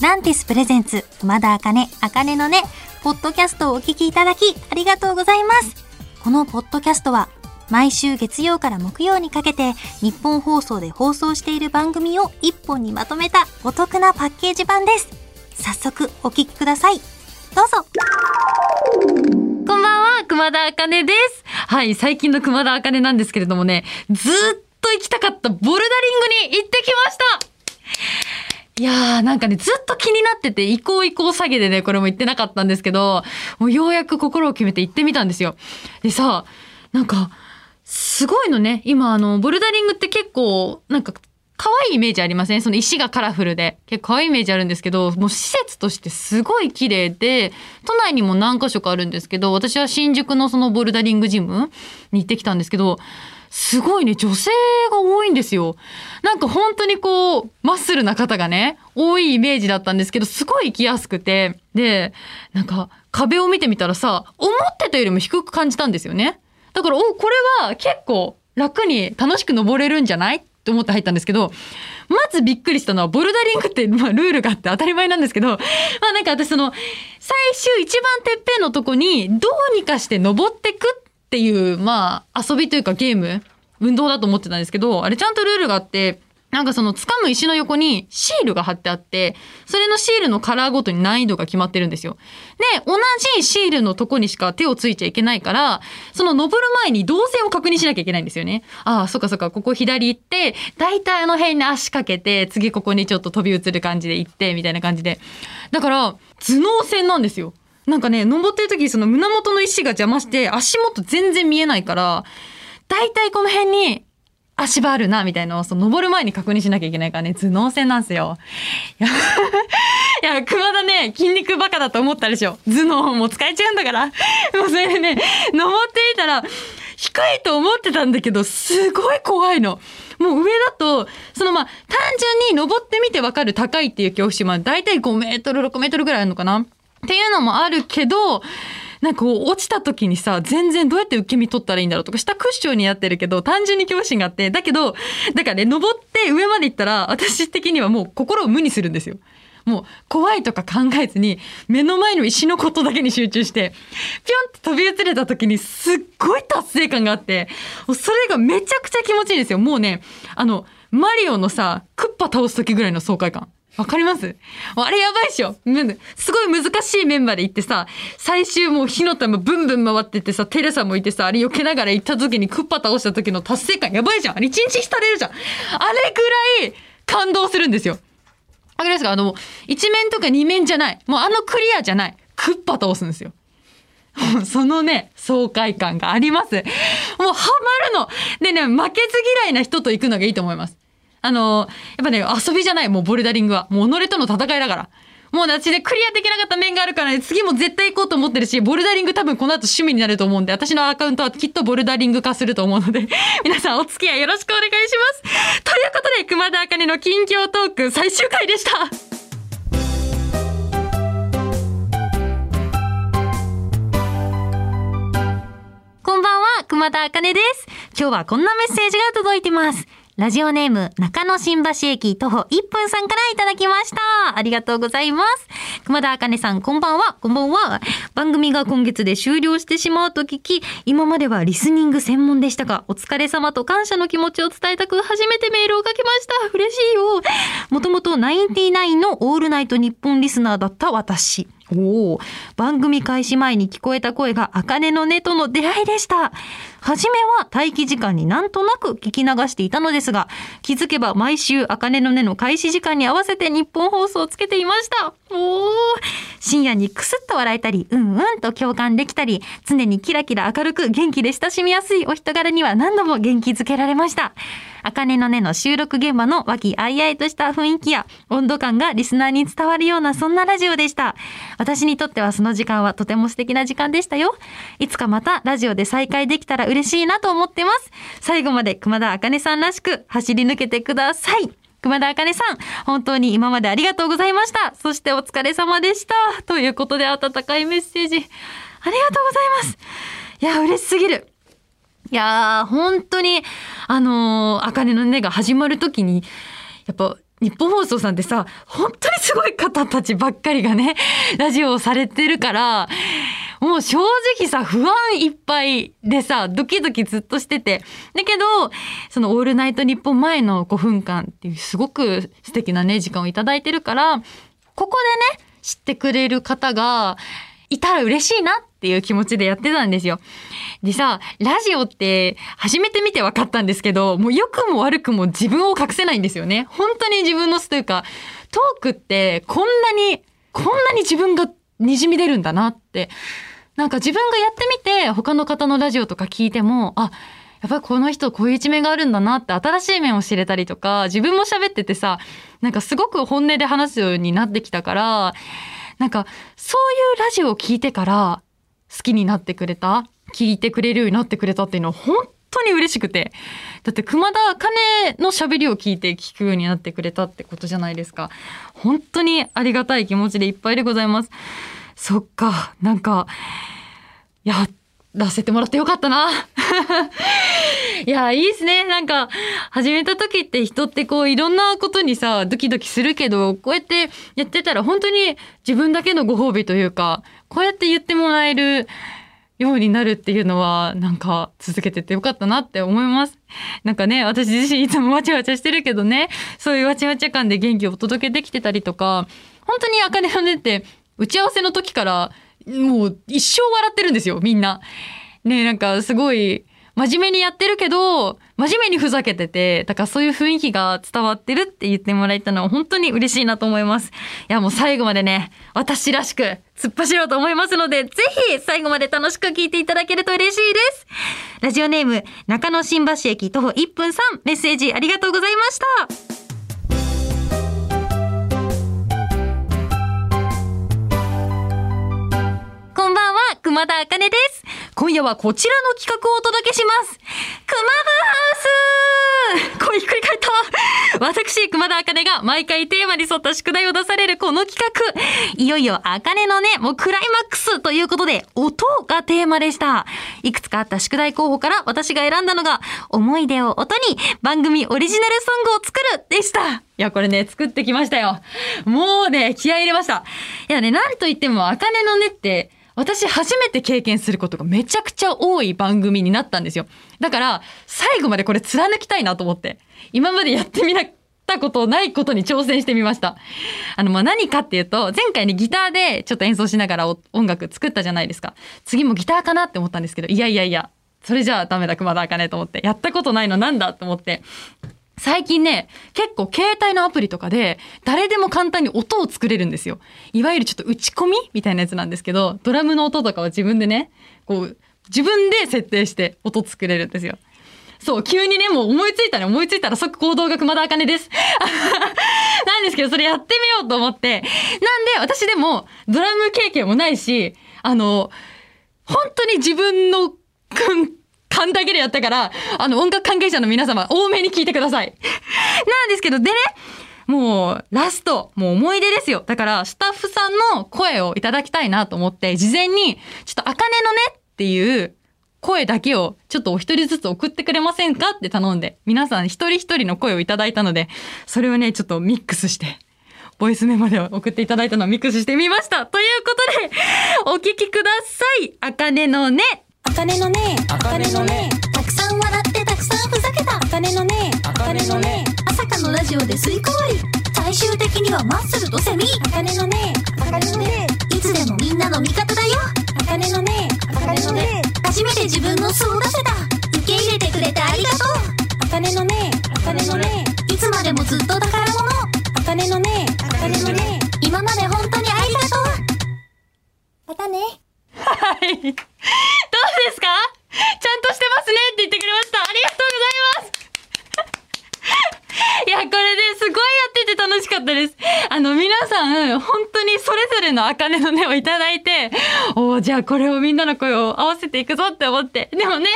ランティスプレゼンツ、熊田茜、茜のね、ポッドキャストをお聞きいただき、ありがとうございます。このポッドキャストは、毎週月曜から木曜にかけて、日本放送で放送している番組を一本にまとめたお得なパッケージ版です。早速、お聞きください。どうぞ。こんばんは、熊田茜です。はい、最近の熊田茜なんですけれどもね、ずっと行きたかったボルダリングに行ってきましたいやーなんかね、ずっと気になってて、行こう行こう詐欺でね、これも行ってなかったんですけど、もうようやく心を決めて行ってみたんですよ。でさ、なんか、すごいのね。今、あの、ボルダリングって結構、なんか、可愛いイメージありません？その石がカラフルで。結構可愛いイメージあるんですけど、もう施設としてすごい綺麗で、都内にも何箇所かあるんですけど、私は新宿のそのボルダリングジムに行ってきたんですけど、すごいね、女性が多いんですよ。なんか本当にこう、マッスルな方がね、多いイメージだったんですけど、すごい行きやすくて、で、なんか壁を見てみたらさ、思ってたよりも低く感じたんですよね。だから、お、これは結構楽に楽しく登れるんじゃない？って思って入ったんですけど、まずびっくりしたのは、ボルダリングって、まあ、ルールがあって当たり前なんですけど、まあなんか私その、最終一番てっぺんのとこに、どうにかして登ってくっっていう、まあ、遊びというかゲーム、運動だと思ってたんですけど、あれちゃんとルールがあって、なんかその掴む石の横にシールが貼ってあって、それのシールのカラーごとに難易度が決まってるんですよ。で、同じシールのとこにしか手をついちゃいけないから、その登る前に動線を確認しなきゃいけないんですよね。ああ、そっかそっか、ここ左行って、大体あの辺に足かけて、次ここにちょっと飛び移る感じで行って、みたいな感じで。だから、頭脳戦なんですよ。なんかね、登ってる時その胸元の石が邪魔して、足元全然見えないから、大体この辺に足場あるな、みたいなのを、その登る前に確認しなきゃいけないからね、頭脳戦なんですよ。いや、いや熊田ね、筋肉バカだと思ったでしょ。頭脳も使えちゃうんだから。もうそれでね、登ってみたら、低いと思ってたんだけど、すごい怖いの。もう上だと、そのまあ、単純に登ってみてわかる高いっていう恐怖心は、だいたい5メートル、6メートルぐらいあるのかなっていうのもあるけど、なんかこう落ちた時にさ、全然どうやって受け身取ったらいいんだろうとか、下クッションになってるけど、単純に恐怖心があって、だけど、だからね、登って上まで行ったら、私的にはもう心を無にするんですよ。もう怖いとか考えずに、目の前の石のことだけに集中して、ぴょんって飛び移れた時にすっごい達成感があって、それがめちゃくちゃ気持ちいいんですよ。もうね、あの、マリオのさ、クッパ倒す時ぐらいの爽快感。わかります？あれやばいっしょすごい難しいメンバーで行ってさ、最終もう火の玉ブンブン回っててさ、テレサもいてさ、あれ避けながら行った時にクッパ倒した時の達成感やばいじゃんあれ一日浸れるじゃんあれぐらい感動するんですよ。わかりますか？あの、一面とか二面じゃない。もうあのクリアじゃない。クッパ倒すんですよ。そのね、爽快感があります。もうハマるの。でね、負けず嫌いな人と行くのがいいと思います。あの、やっぱね、遊びじゃない、もうボルダリングは。もう己との戦いだから。もうね私ね、クリアできなかった面があるからね、次も絶対行こうと思ってるし、ボルダリング多分この後趣味になると思うんで、私のアカウントはきっとボルダリング化すると思うので、皆さんお付き合いよろしくお願いします。ということで、熊田茜の近況トーク最終回でした。こんばんは、熊田茜です。今日はこんなメッセージが届いてます。ラジオネーム、中野新橋駅徒歩1分さんからいただきました。ありがとうございます。熊田茜さん、こんばんは、こんばんは。番組が今月で終了してしまうと聞き、今まではリスニング専門でしたが、お疲れ様と感謝の気持ちを伝えたく初めてメールを書きました。嬉しいよ。もともとナインティナインのオールナイトニッポンリスナーだった私。おお、番組開始前に聞こえた声が、あかねのねとの出会いでした。はじめは待機時間になんとなく聞き流していたのですが、気づけば毎週、あかねのねの開始時間に合わせて日本放送をつけていました。おお、深夜にクスッと笑えたり、うんうんと共感できたり、常にキラキラ明るく元気で親しみやすいお人柄には何度も元気づけられました。あかねのねの収録現場の和気あいあいとした雰囲気や温度感がリスナーに伝わるようなそんなラジオでした。私にとってはその時間はとても素敵な時間でしたよ。いつかまたラジオで再会できたら嬉しいなと思ってます。最後まで熊田あかねさんらしく走り抜けてください。熊田あかねさん、本当に今までありがとうございました。そしてお疲れ様でした。ということで温かいメッセージ、ありがとうございます。いや、嬉しすぎる。いやー、本当に、あのー、あかねのねが始まるときに、やっぱ、日本放送さんってさ、本当にすごい方たちばっかりがね、ラジオをされてるから、もう正直さ、不安いっぱいでさ、ドキドキずっとしてて。だけど、そのオールナイト日本前の5分間っていうすごく素敵なね、時間をいただいてるから、ここでね、知ってくれる方がいたら嬉しいなっっていう気持ちでやってたんですよ。でさ、ラジオって初めて見て分かったんですけど、もう良くも悪くも自分を隠せないんですよね。本当に自分の素というか、トークってこんなに、こんなに自分が滲み出るんだなって。なんか自分がやってみて他の方のラジオとか聞いても、あ、やっぱりこの人こういう一面があるんだなって新しい面を知れたりとか、自分も喋っててさ、なんかすごく本音で話すようになってきたから、なんかそういうラジオを聞いてから好きになってくれた聞いてくれるようになってくれたっていうのは本当に嬉しくて。だって熊田茜の喋りを聞いて聞くようになってくれたってことじゃないですか。本当にありがたい気持ちでいっぱいでございます。そっか、なんか、やらせてもらってよかったな。いや、いいですね。なんか、始めた時って人ってこういろんなことにさ、ドキドキするけど、こうやってやってたら本当に自分だけのご褒美というか、こうやって言ってもらえるようになるっていうのは、なんか続けててよかったなって思います。なんかね、私自身いつもわちゃわちゃしてるけどね、そういうわちゃわちゃ感で元気をお届けできてたりとか、本当にあかねのねって、打ち合わせの時から、もう一生笑ってるんですよ、みんな。ねなんかすごい、真面目にやってるけど、真面目にふざけてて、だからそういう雰囲気が伝わってるって言ってもらえたのは本当に嬉しいなと思います。いやもう最後までね、私らしく突っ走ろうと思いますので、ぜひ最後まで楽しく聞いていただけると嬉しいです。ラジオネーム、中野新橋駅徒歩1分3、メッセージありがとうございました。熊田茜です。今夜はこちらの企画をお届けします。熊部ハウスこれひっくり返った。私、熊田茜が毎回テーマに沿った宿題を出されるこの企画。いよいよ茜のね、もうクライマックスということで、音がテーマでした。いくつかあった宿題候補から私が選んだのが、思い出を音に番組オリジナルソングを作るでした。いや、これね、作ってきましたよ。もうね、気合入れました。いやね、なんといっても、あかねのねって、私初めて経験することがめちゃくちゃ多い番組になったんですよ。だから、最後までこれ貫きたいなと思って。今までやってみなたことないことに挑戦してみました。あの、ま、何かっていうと、前回ね、ギターでちょっと演奏しながら音楽作ったじゃないですか。次もギターかなって思ったんですけど、いやいやいや、それじゃあダメだ、熊田茜と思って。やったことないのなんだと思って。最近ね、結構携帯のアプリとかで誰でも簡単に音を作れるんですよ。いわゆるちょっと打ち込みみたいなやつなんですけど、ドラムの音とかは自分でね、こう、自分で設定して音作れるんですよ。そう、急にね、もう思いついたね、思いついたら即行動が熊田茜です。なんですけど、それやってみようと思って。なんで、私でもドラム経験もないし、あの、本当に自分の、勘だけでやったから、あの、音楽関係者の皆様、多めに聞いてください。なんですけど、でね、もう、ラスト、もう思い出ですよ。だから、スタッフさんの声をいただきたいなと思って、事前に、ちょっと、あかねのねっていう声だけを、ちょっとお一人ずつ送ってくれませんかって頼んで、皆さん一人一人の声をいただいたので、それをね、ちょっとミックスして、ボイスメモで送っていただいたのをミックスしてみました。ということで、お聞きください。あかねのね。あかねのねあかねのね。たくさん笑ってたくさんふざけた。あかねのねあかねのね。朝霞のラジオで吸い込まれ。最終的にはマッスルとセミ。あかねのねあかねのね。いつでもみんなの味方だよ。あかねのね。あかねのね初めて自分の素を出せた。受け入れてくれてありがとう。あかねのねあかねのね。いつまでもずっと本当にそれぞれの茜の音をいただいて、おーじゃあこれをみんなの声を合わせていくぞって思って。でもね、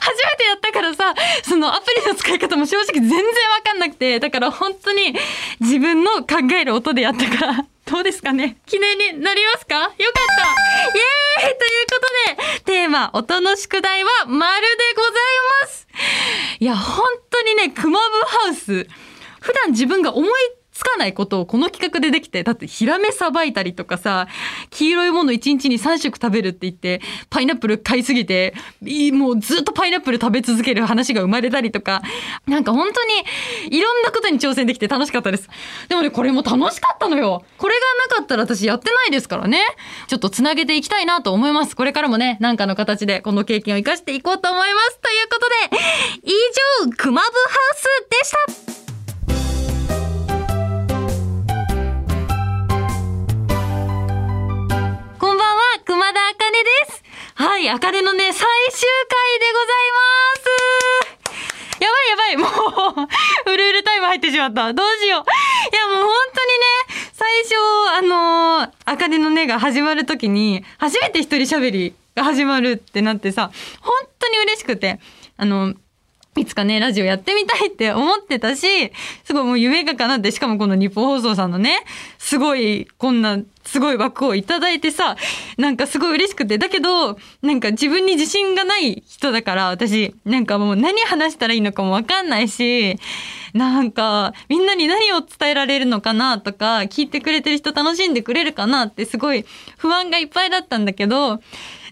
初めてやったからさ、そのアプリの使い方も正直全然わかんなくて、だから本当に自分の考える音でやったから、どうですかね？記念になりますか？よかった！イエーイ！ということで、テーマ、音の宿題は丸でございます。いや、本当にね、クマブハウス、普段自分が思いつかないことをこの企画でできて、だってヒラメさばいたりとかさ、黄色いもの1日に3食食べるって言って、パイナップル買いすぎて、もうずっとパイナップル食べ続ける話が生まれたりとか、なんか本当にいろんなことに挑戦できて楽しかったです。でもね、これも楽しかったのよ。これがなかったら私やってないですからね。ちょっとつなげていきたいなと思います。これからもね、なんかの形でこの経験を生かしていこうと思います。ということで、以上、クマブハウスでした。い、あかねのね、最終回でございます。やばいやばい、もう、うるうるタイム入ってしまった。どうしよう。いや、もう本当にね、最初、あのー、あかねのねが始まるときに、初めて一人喋りが始まるってなってさ、本当に嬉しくて、あの、いつかね、ラジオやってみたいって思ってたし、すごいもう夢が叶って、しかもこの日本放送さんのね、すごい、こんな、すごい枠をいただいてさ、なんかすごい嬉しくて、だけど、なんか自分に自信がない人だから、私、なんかもう何話したらいいのかもわかんないし、なんか、みんなに何を伝えられるのかなとか、聞いてくれてる人楽しんでくれるかなってすごい不安がいっぱいだったんだけど、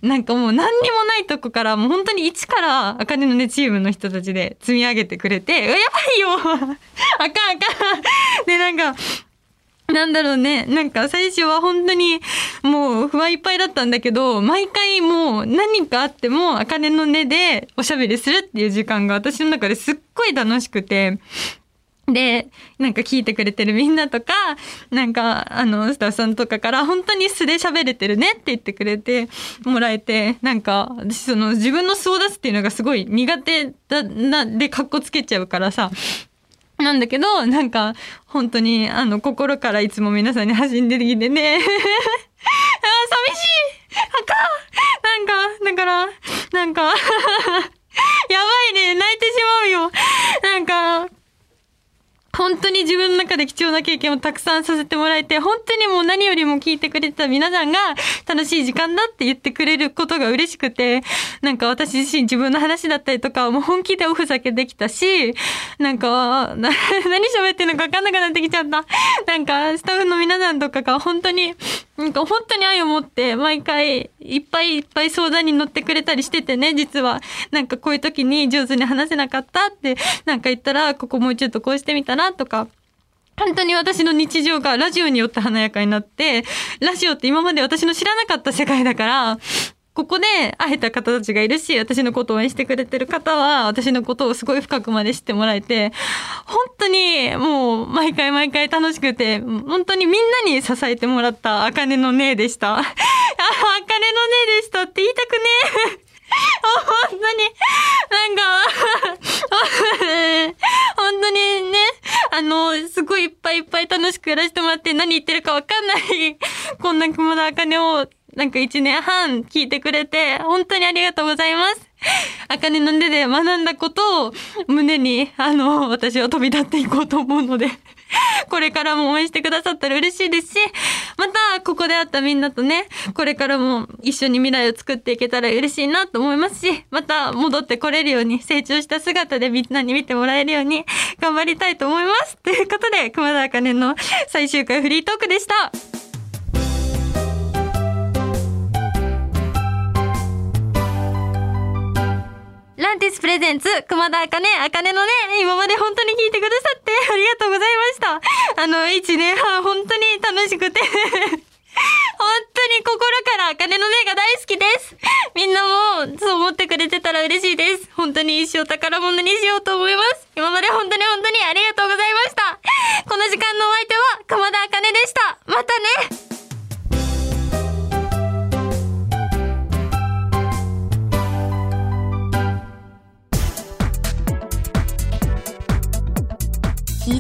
なんかもう何にもないとこから、もう本当に一から、あかねのねチームの人たちで積み上げてくれて、うわやばいよあかんあかん。で、なんか、なんだろうね。なんか最初は本当にもう不安いっぱいだったんだけど、毎回もう何かあっても、あかねの根でおしゃべりするっていう時間が私の中ですっごい楽しくて、で、なんか聞いてくれてるみんなとか、なんか、あの、スタッフさんとかから、本当に素で喋れてるねって言ってくれてもらえて、なんか、私その自分の素を出すっていうのがすごい苦手だな、で、かっこつけちゃうからさ、なんだけど、なんか、本当に、あの、心からいつも皆さんに走んできてね。あ、寂しいあかなんか、だから、なんか、やばいね、泣いてしまうよ。なんか、本当に自分の中で貴重な経験をたくさんさせてもらえて、本当にもう何よりも聞いてくれてた皆さんが楽しい時間だって言ってくれることが嬉しくて、なんか私自身自分の話だったりとか、もう本気でおふざけできたし、なんか、何喋ってんのか分かんなくなってきちゃった。なんか、スタッフの皆さんとかが本当に、なんか本当に愛を持って、毎回いっぱいいっぱい相談に乗ってくれたりしててね、実は。なんかこういう時に上手に話せなかったって、なんか言ったら、ここもうちょっとこうしてみたらとか。本当に私の日常がラジオによって華やかになって、ラジオって今まで私の知らなかった世界だから、ここで会えた方たちがいるし、私のことを応援してくれてる方は、私のことをすごい深くまで知ってもらえて、本当にもう毎回毎回楽しくて、本当にみんなに支えてもらったあかねのねでした。あ、あかねのねでしたって言いたくねえ。本当に、なんか、本当にね、あの、すごいいっぱいいっぱい楽しくやらせてもらって何言ってるかわかんない、こんな熊田あかねを、なんか一年半聞いてくれて、本当にありがとうございます。あかねの根で学んだことを胸に、あの、私は飛び立っていこうと思うので、これからも応援してくださったら嬉しいですし、また、ここで会ったみんなとね、これからも一緒に未来を作っていけたら嬉しいなと思いますし、また戻ってこれるように、成長した姿でみんなに見てもらえるように頑張りたいと思います。ということで、熊田あかねの最終回フリートークでした。ンティスプレゼンツ、熊田あかね、あかねのね、今まで本当に聞いてくださってありがとうございました。あの、一年半本当に楽しくて、本当に心からあかねのねが大好きです。みんなもそう思ってくれてたら嬉しいです。本当に一生宝物にしようと思います。今まで本当に本当にありがとうございました。この時間のお相手は熊田あかねでした。またね